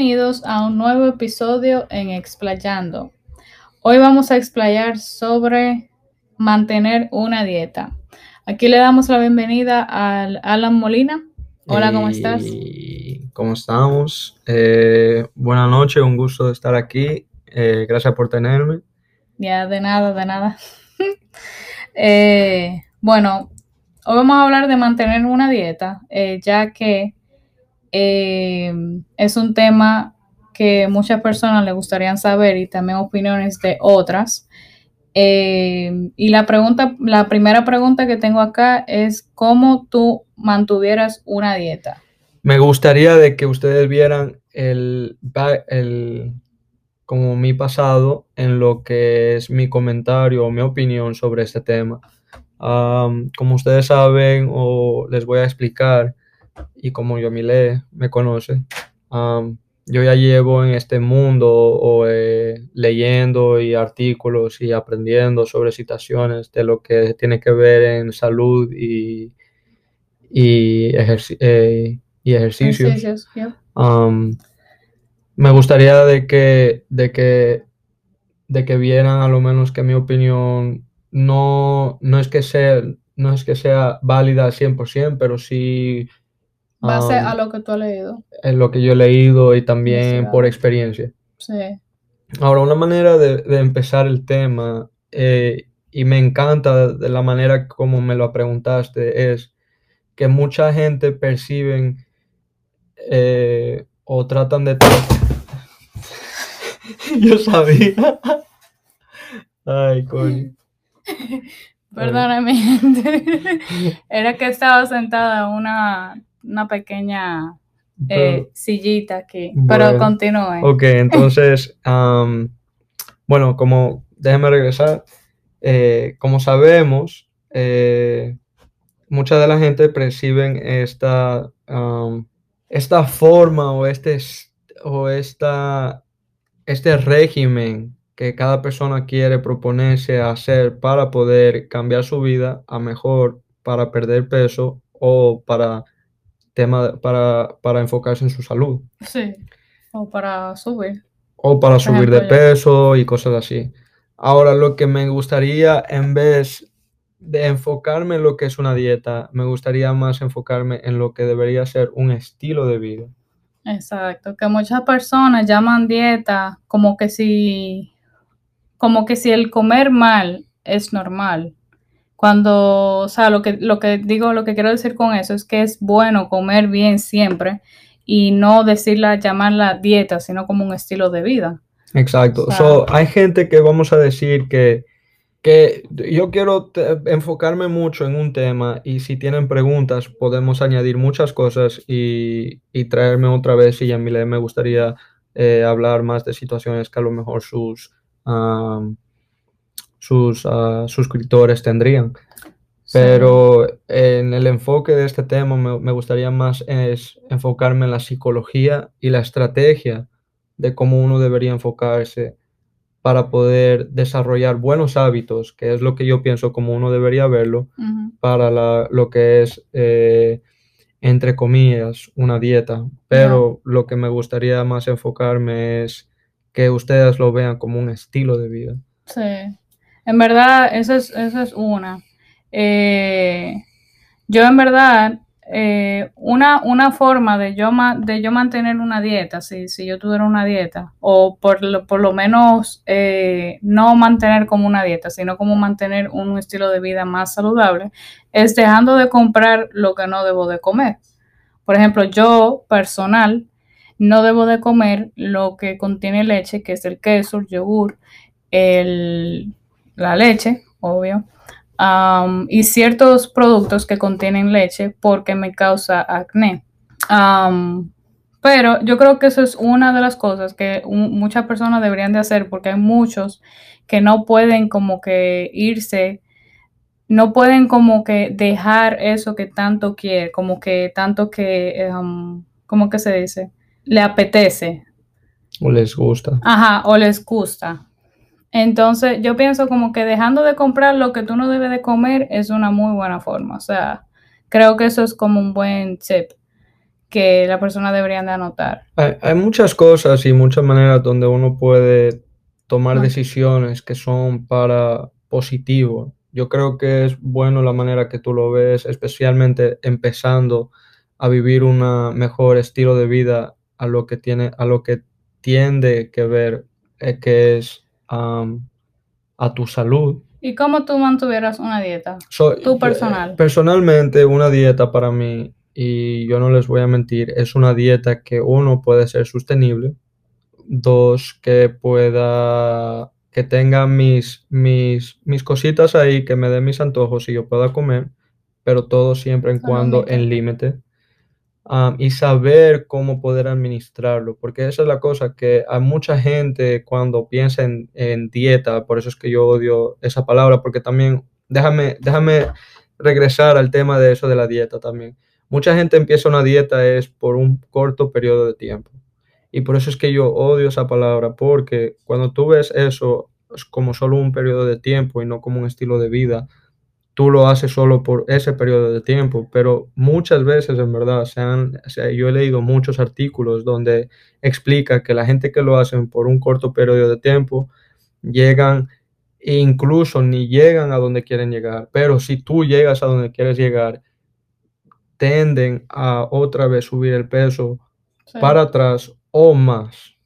Bienvenidos a un nuevo episodio en Explayando. Hoy vamos a explayar sobre mantener una dieta. Aquí le damos la bienvenida al Alan Molina. Hola, ¿cómo estás? ¿Cómo estamos? Eh, buenas noches, un gusto de estar aquí. Eh, gracias por tenerme. Ya, de nada, de nada. Eh, bueno, hoy vamos a hablar de mantener una dieta, ya que es un tema que muchas personas le gustaría saber y también opiniones de otras. y la pregunta, la primera pregunta que tengo acá es cómo tú mantuvieras una dieta. Me gustaría de que ustedes vieran el, el como mi pasado en lo que es mi comentario o mi opinión sobre este tema. como ustedes saben o les voy a explicar y como yo Yomile me conoce, yo ya llevo en este mundo o, eh, leyendo y artículos y aprendiendo sobre situaciones de lo que tiene que ver en salud y, y, eh, ejercicios. Me gustaría de que, de que, de que vieran a lo menos que mi opinión no, no, es, que sea, no es que sea válida al 100%, pero sí... Base a lo que tú has leído. En lo que yo he leído y también por experiencia. Sí. Ahora, una manera de, empezar el tema, eh, y me encanta de la manera como me lo preguntaste, es que mucha gente perciben eh, o tratan de... Yo sabía. Ay, coño. Perdóname, gente. Era que estaba sentada en una, una pequeña eh, sillita aquí. pero continúe. Ok, entonces, bueno, como déjeme regresar. Eh, como sabemos, eh, mucha de la gente perciben esta, esta forma o este o esta este régimen que cada persona quiere proponerse hacer para poder cambiar su vida a mejor, para perder peso o para, tema, para, para enfocarse en su salud. Sí, o para subir. O para subir de peso y cosas así. Ahora, lo que me gustaría, en vez de enfocarme en lo que es una dieta, me gustaría más enfocarme en lo que debería ser un estilo de vida. Exacto, que muchas personas llaman dieta como que si, como que si el comer mal es normal. Cuando, o sea, lo que, lo que digo, lo que quiero decir con eso es que es bueno comer bien siempre y no decirla, llamarla dieta, sino como un estilo de vida. Exacto. hay gente que vamos a decir que que yo quiero enfocarme mucho en un tema y si tienen preguntas podemos añadir muchas cosas y, traerme otra vez y a mí me gustaría eh, hablar más de situaciones que a lo mejor sus, sus ah, suscriptores tendrían. Pero en el enfoque de este tema me, me gustaría más es enfocarme en la psicología y la estrategia de cómo uno debería enfocarse para poder desarrollar buenos hábitos, que es lo que yo pienso como uno debería verlo, para lo que es, eh, entre comillas, una dieta. Pero lo que me gustaría más enfocarme es que ustedes lo vean como un estilo de vida. Sí, en verdad, eso es, eso es una. Eh, yo en verdad eh, una, una forma de yo, de yo mantener una dieta, si, si yo tuviera una dieta, o por lo, por lo menos eh, no mantener como una dieta, sino como mantener un estilo de vida más saludable, es dejando de comprar lo que no debo de comer. Por ejemplo, yo personal no debo de comer lo que contiene leche, que es el queso, el yogur, el, la leche, obvio y ciertos productos que contienen leche porque me causa acné. pero yo creo que eso es una de las cosas que muchas personas deberían de hacer porque hay muchos que no pueden como que irse, no pueden como que dejar eso que tanto quiere, como que tanto que, como que se dice? Le apetece. O les gusta. Ajá, o les gusta. Entonces, yo pienso como que dejando de comprar lo que tú no debes de comer es una muy buena forma. O sea, creo que eso es como un buen tip. que la persona deberían de anotar? Hay, hay muchas cosas y muchas maneras donde uno puede tomar decisiones que son para positivo. Yo creo que es bueno la manera que tú lo ves, especialmente empezando a vivir un mejor estilo de vida a lo que tiene, a lo que tiende que ver, eh, que es a tu salud. ¿Y cómo tú mantuvieras una dieta? So, Tú personal. personalmente, una dieta para mí, y yo no les voy a mentir, es una dieta que uno puede ser sostenible, dos, que pueda, que tenga mis, mis, mis cositas ahí, que me den mis antojos y yo pueda comer, pero todo siempre en cuando en límite. Am, y saber cómo poder administrarlo, porque esa es la cosa que a mucha gente cuando piensa en, en dieta, por eso es que yo odio esa palabra, porque también, déjame, déjame regresar al tema de eso de la dieta también. Mucha gente empieza una dieta es por un corto periodo de tiempo. Y por eso es que yo odio esa palabra, porque cuando tú ves eso es como solo un periodo de tiempo y no como un estilo de vida, tú lo haces solo por ese periodo de tiempo, pero muchas veces en verdad se han, yo he leído muchos artículos donde explica que la gente que lo hacen por un corto periodo de tiempo llegan e incluso ni llegan a donde quieren llegar, pero si tú llegas a donde quieres llegar, tienden a otra vez subir el peso Sí. para atrás o más.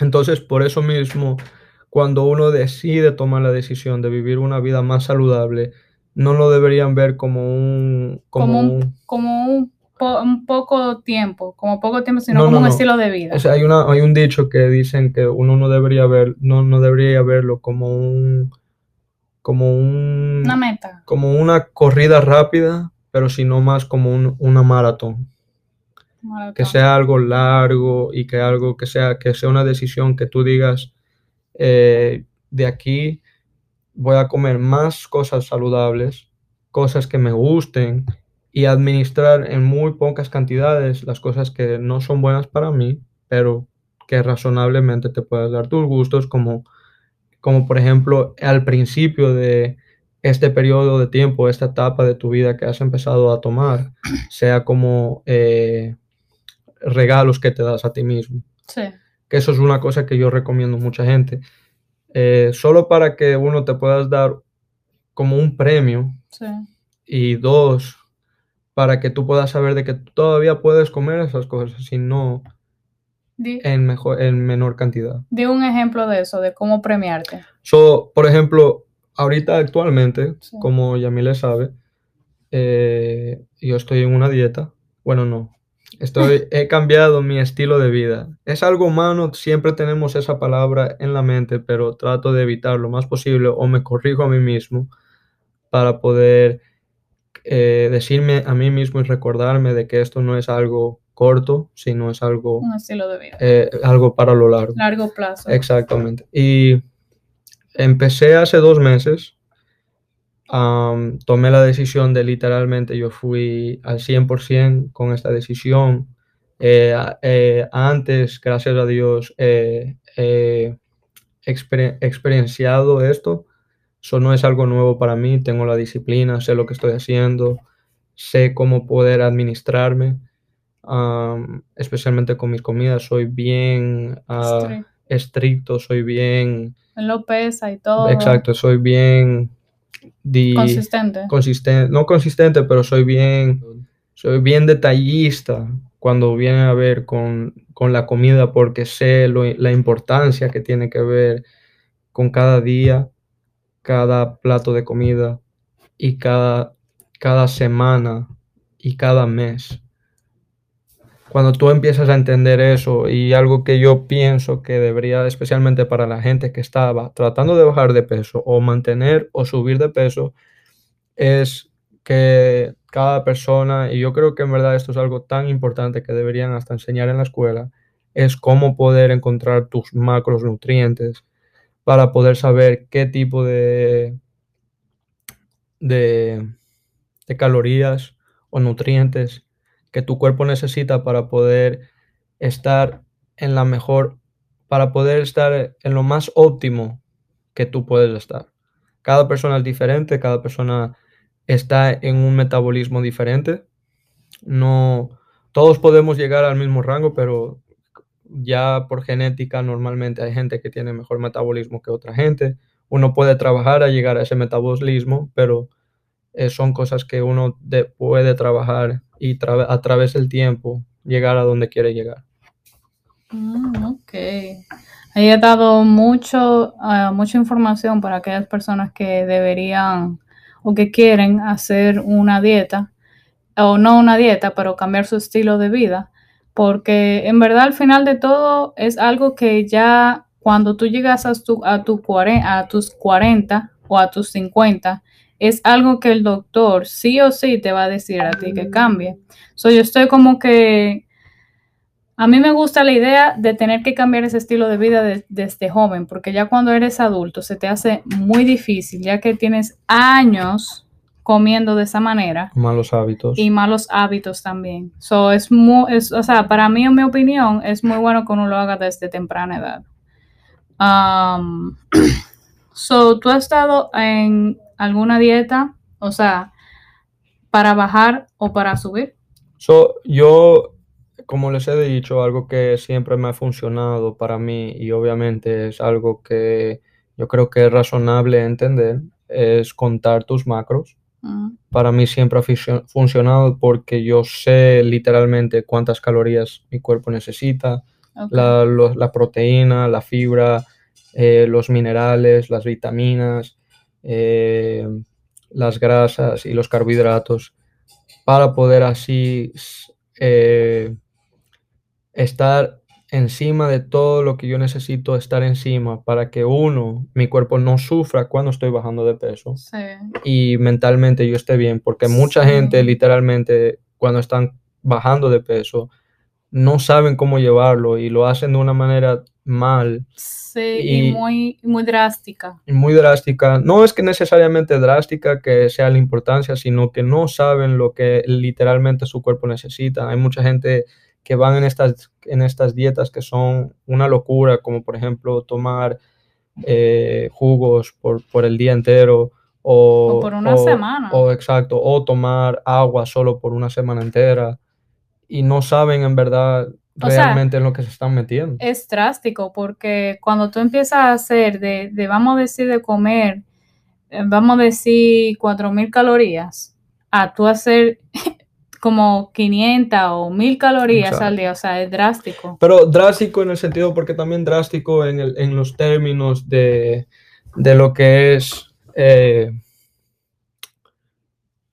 Entonces, por eso mismo, cuando uno decide tomar la decisión de vivir una vida más saludable, no lo deberían ver como un, como Como un, un- como un, po- un poco tiempo, como poco tiempo, sino No, como no, un no. estilo de vida. O sea, hay una, hay un dicho que dicen que uno no debería ver, no, no debería verlo como un, como un, Una meta. como una corrida rápida, pero sino más como un- una maratón. que maratón. sea algo largo y que algo que sea, que sea una decisión que tú digas, eh, de aquí voy a comer más cosas saludables, cosas que me gusten y administrar en muy pocas cantidades las cosas que no son buenas para mí, pero que razonablemente te puedas dar tus gustos, como, como por ejemplo al principio de este periodo de tiempo, esta etapa de tu vida que has empezado a tomar, sea como eh, regalos que te das a ti mismo. Sí. Que eso es una cosa que yo recomiendo a mucha gente. Eh, solo para que uno te puedas dar como un premio Sí. y dos, para que tú puedas saber de que todavía puedes comer esas cosas, si no Di, en, mejor, en menor cantidad. di un ejemplo de eso, de cómo premiarte. So, por ejemplo, ahorita actualmente, Sí. como Yamile sabe, eh, yo estoy en una dieta. Bueno, no. Estoy, he cambiado mi estilo de vida. Es algo humano, siempre tenemos esa palabra en la mente, pero trato de evitar lo más posible o me corrijo a mí mismo para poder eh, decirme a mí mismo y recordarme de que esto no es algo corto, sino es algo, Un estilo de vida. eh, algo para lo largo. Largo plazo. Exactamente. Y empecé hace dos meses. Am, tomé la decisión de literalmente, yo fui al 100% con esta decisión. Eh, eh, antes, gracias a Dios, eh, he exper- experienciado esto. Eso no es algo nuevo para mí. Tengo la disciplina, sé lo que estoy haciendo, sé cómo poder administrarme, am, especialmente con mis comidas. Soy bien Strict. estricto, soy bien, lo pesa y todo. exacto, soy bien di- Consistente. consistente, no consistente, pero soy bien, soy bien detallista cuando viene a ver con, con la comida porque sé lo- la importancia que tiene que ver con cada día, cada plato de comida y cada, cada semana y cada mes. Cuando tú empiezas a entender eso y algo que yo pienso que debería, especialmente para la gente que estaba tratando de bajar de peso o mantener o subir de peso, es que cada persona, y yo creo que en verdad esto es algo tan importante que deberían hasta enseñar en la escuela, es cómo poder encontrar tus macronutrientes para poder saber qué tipo de, de, de calorías o nutrientes que tu cuerpo necesita para poder estar en la mejor, para poder estar en lo más óptimo que tú puedes estar. Cada persona es diferente, cada persona está en un metabolismo diferente. No, todos podemos llegar al mismo rango, pero ya por genética normalmente hay gente que tiene mejor metabolismo que otra gente. Uno puede trabajar a llegar a ese metabolismo, pero eh, son cosas que uno puede trabajar y a través del tiempo llegar a donde quiere llegar. Mm, ok. Ahí he dado mucho, ah, mucha información para aquellas personas que deberían o que quieren hacer una dieta, o no una dieta, pero cambiar su estilo de vida, porque en verdad al final de todo es algo que ya cuando tú llegas a, tu, a, tu a tus 40 o a tus 50, es algo que el doctor sí o sí te va a decir a ti que cambie. So, yo estoy como que a mí me gusta la idea de tener que cambiar ese estilo de vida desde joven, porque ya cuando eres adulto se te hace muy difícil, ya que tienes años comiendo de esa manera. Malos hábitos. Y malos hábitos también. So, es muy, o sea, para mí, en mi opinión, es muy bueno que uno lo haga desde temprana edad. Um, so, ¿tú has estado en alguna dieta? O sea, para bajar o para subir? So, yo como les he dicho, algo que siempre me ha funcionado para mí y obviamente es algo que yo creo que es razonable entender, es contar tus macros. Mm. Para mí siempre ha funcionado porque yo sé literalmente cuántas calorías mi cuerpo necesita, la, proteína, la fibra, eh, los minerales, las vitaminas, eh, las grasas y los carbohidratos, para poder así eh, estar encima de todo lo que yo necesito estar encima para que uno, mi cuerpo no sufra cuando estoy bajando de peso y mentalmente yo esté bien, porque mucha gente literalmente cuando están bajando de peso no saben cómo llevarlo y lo hacen de una manera mal. Sí, y, muy, muy drástica. muy drástica. No es que necesariamente drástica que sea la importancia, sino que no saben lo que literalmente su cuerpo necesita. Hay mucha gente que van en estas, en estas dietas que son una locura, como por ejemplo tomar eh, jugos por, por, el día entero. O, por una semana. O exacto, o tomar agua solo por una semana entera. Y no saben en verdad realmente en lo que se están metiendo. Es drástico porque cuando tú empiezas a hacer de, de vamos a decir, de comer, eh, vamos a decir, 4.000 calorías, a tú hacer como 500 o 1000 calorías al día, o sea, es drástico. Pero drástico en el sentido, porque también drástico en, el, en los términos de, de lo que es eh,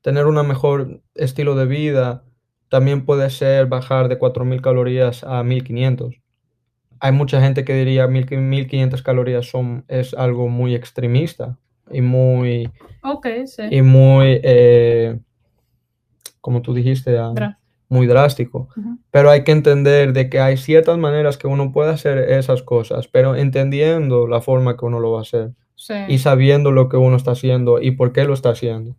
tener un mejor estilo de vida, también puede ser bajar de 4000 calorías a 1500. Hay mucha gente que diría 1500 calorías son, es algo muy extremista y muy, okay, sí. y muy eh, como tú dijiste, muy drástico. Pero hay que entender de que hay ciertas maneras que uno puede hacer esas cosas, pero entendiendo la forma que uno lo va a hacer y sabiendo lo que uno está haciendo y por qué lo está haciendo.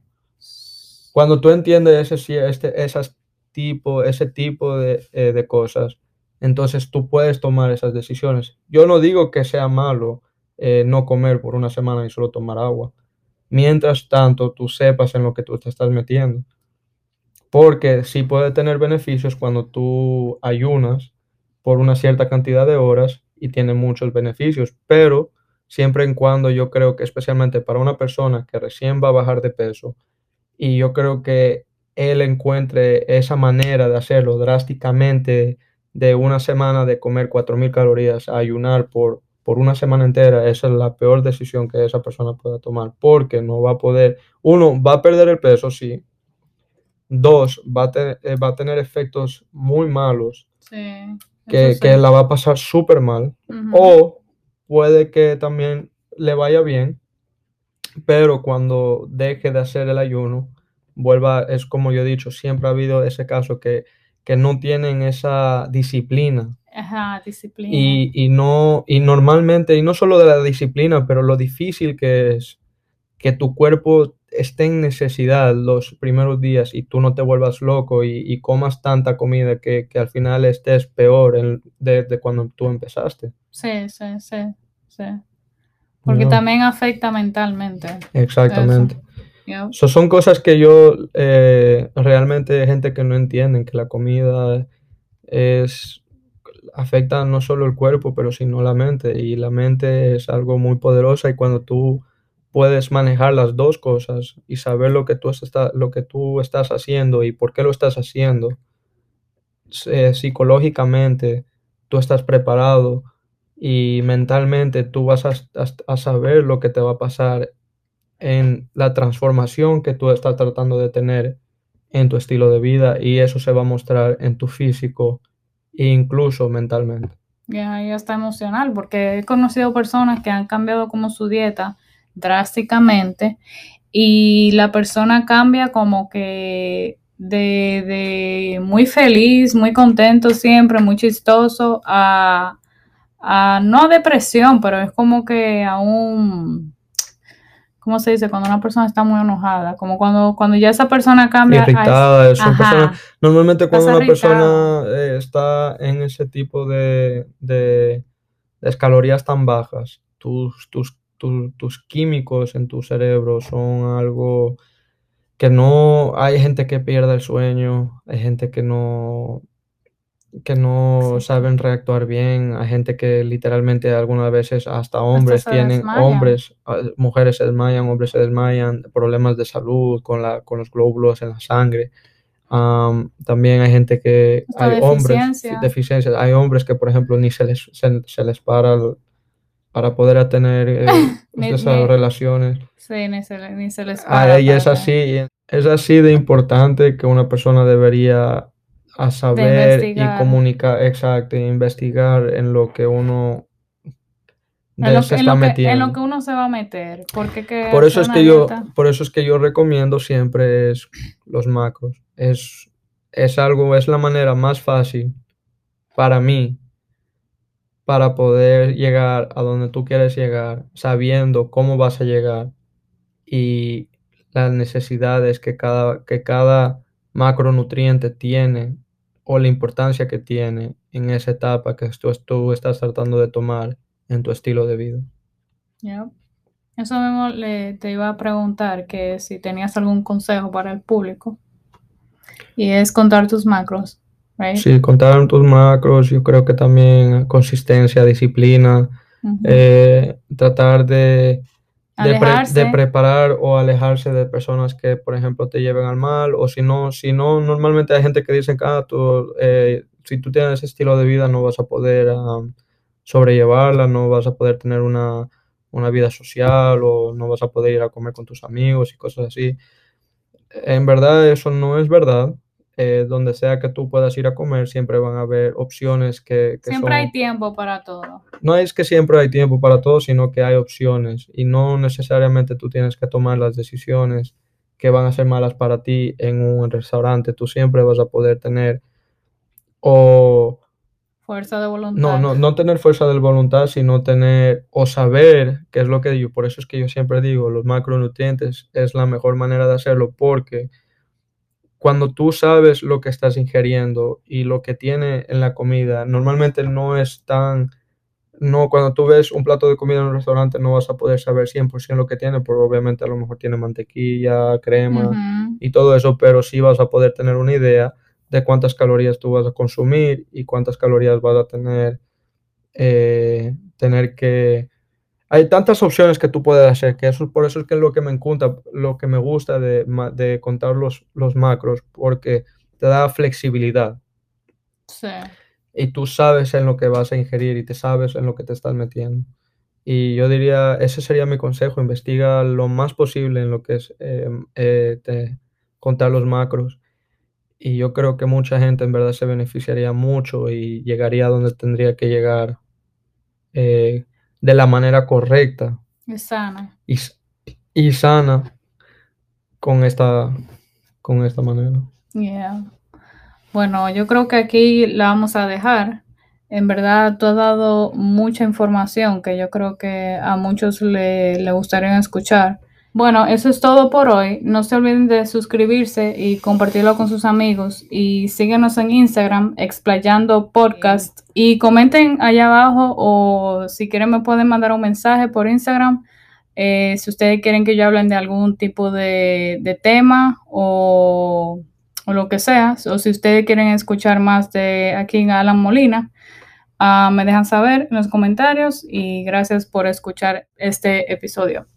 Cuando tú entiendes ese, este, esas tipo, ese tipo de, eh, de cosas, entonces tú puedes tomar esas decisiones. Yo no digo que sea malo eh, no comer por una semana y solo tomar agua. Mientras tanto, tú sepas en lo que tú te estás metiendo porque sí puede tener beneficios cuando tú ayunas por una cierta cantidad de horas y tiene muchos beneficios, pero siempre en cuando yo creo que especialmente para una persona que recién va a bajar de peso y yo creo que él encuentre esa manera de hacerlo drásticamente de una semana de comer 4.000 calorías a ayunar por, por una semana entera, esa es la peor decisión que esa persona pueda tomar porque no va a poder, uno, va a perder el peso, sí, Dos, va a, eh, va a tener efectos muy malos. que, la va a pasar súper mal. O puede que también le vaya bien, pero cuando deje de hacer el ayuno, vuelva, es como yo he dicho, siempre ha habido ese caso que, que no tienen esa disciplina. Ajá, disciplina. Y, y, no, y normalmente, y no solo de la disciplina, pero lo difícil que es que tu cuerpo esté en necesidad los primeros días y tú no te vuelvas loco y, comas tanta comida que, al final estés peor desde cuando tú empezaste. Sí, sí, sí, sí. Porque también afecta mentalmente. Exactamente. So, son cosas que yo eh, realmente gente que no entienden que la comida es afecta no solo el cuerpo, pero sino la mente. Y la mente es algo muy poderosa y cuando tú puedes manejar las dos cosas y saber lo que tú, está, lo que tú estás haciendo y por qué lo estás haciendo, eh, psicológicamente tú estás preparado y mentalmente tú vas a saber lo que te va a pasar en la transformación que tú estás tratando de tener en tu estilo de vida y eso se va a mostrar en tu físico e incluso mentalmente. Ya, ya está emocional porque he conocido personas que han cambiado como su dieta drásticamente y la persona cambia como que de, de muy feliz, muy contento siempre, muy chistoso a, a no a depresión, pero es como que a un, ¿cómo se dice? Cuando una persona está muy enojada, como cuando, cuando ya esa persona cambia a es- Irritada, son personas- normalmente cuando una persona eh, está en ese tipo de, de, de calorías tan bajas, tus, tus, tus, tus químicos en tu cerebro son algo que no, hay gente que pierde el sueño, hay gente que no, que no Sí. saben reactuar bien, hay gente que literalmente algunas veces hasta hombres tienen, desmayan. hombres, ah, mujeres se desmayan, hombres se desmayan, problemas de salud con la, con los glóbulos en la sangre. Am, también hay gente que, hay hombres, deficiencia. deficiencias, hay hombres que por ejemplo ni se les, se, se les para el- para poder tener eh, Ni- esas ni- relaciones. Sí, ni se, ni se les Ah, para y es así, es así de importante que una persona debería a saber y comunicar, exacto, e investigar en lo que uno En lo, se en está lo que, en lo que uno se va a meter. Porque que Por eso es que yo, por eso es que yo recomiendo siempre es los macros. Es, es algo, es la manera más fácil para mí para poder llegar a donde tú quieres llegar, sabiendo cómo vas a llegar y las necesidades que cada, que cada macronutriente tiene o la importancia que tiene en esa etapa que tú, tú estás tratando de tomar en tu estilo de vida. Yep. Eso mismo le, te iba a preguntar que si tenías algún consejo para el público. Y es contar tus macros, right? Sí, contar tus macros, yo creo que también consistencia, disciplina, eh, tratar de, de, pre- de preparar o alejarse de personas que, por ejemplo, te lleven al mal, o si no, si no, normalmente hay gente que dice que ah, tú, eh, si tú tienes ese estilo de vida no vas a poder um, sobrellevarla, no vas a poder tener una, una vida social o no vas a poder ir a comer con tus amigos y cosas así. En verdad eso no es verdad. Eh, donde sea que tú puedas ir a comer, siempre van a haber opciones que, que Siempre son... hay tiempo para todo. No es que siempre hay tiempo para todo, sino que hay opciones y no necesariamente tú tienes que tomar las decisiones que van a ser malas para ti en un restaurante. Tú siempre vas a poder tener o Fuerza de voluntad. no, no, no tener fuerza de voluntad, sino tener o saber, que es lo que digo, por eso es que yo siempre digo, los macronutrientes es la mejor manera de hacerlo porque cuando tú sabes lo que estás ingiriendo y lo que tiene en la comida, normalmente no es tan, no, cuando tú ves un plato de comida en un restaurante no vas a poder saber 100% lo que tiene, porque obviamente a lo mejor tiene mantequilla, crema y todo eso, pero sí vas a poder tener una idea de cuántas calorías tú vas a consumir y cuántas calorías vas a tener, eh, tener que... Hay tantas opciones que tú puedes hacer, que eso por eso es que es lo que me encanta, lo que me gusta de, de contar los, los macros, porque te da flexibilidad Sí. y tú sabes en lo que vas a ingerir y te sabes en lo que te estás metiendo. Y yo diría, ese sería mi consejo, investiga lo más posible en lo que es eh, eh, te- contar los macros. Y yo creo que mucha gente en verdad se beneficiaría mucho y llegaría a donde tendría que llegar eh, de la manera correcta sana. y, s- y sana con esta, con esta manera. Yeah. Bueno, yo creo que aquí la vamos a dejar. En verdad, tú has dado mucha información que yo creo que a muchos le, le gustaría escuchar. Bueno, eso es todo por hoy. No se olviden de suscribirse y compartirlo con sus amigos. Y síguenos en Instagram, Explayando Podcast. Y comenten allá abajo o si quieren me pueden mandar un mensaje por Instagram Eh, si ustedes quieren que yo hable de algún tipo de, tema o, o, lo que sea, o si ustedes quieren escuchar más de aquí en Alan Molina, uh, me dejan saber en los comentarios y gracias por escuchar este episodio.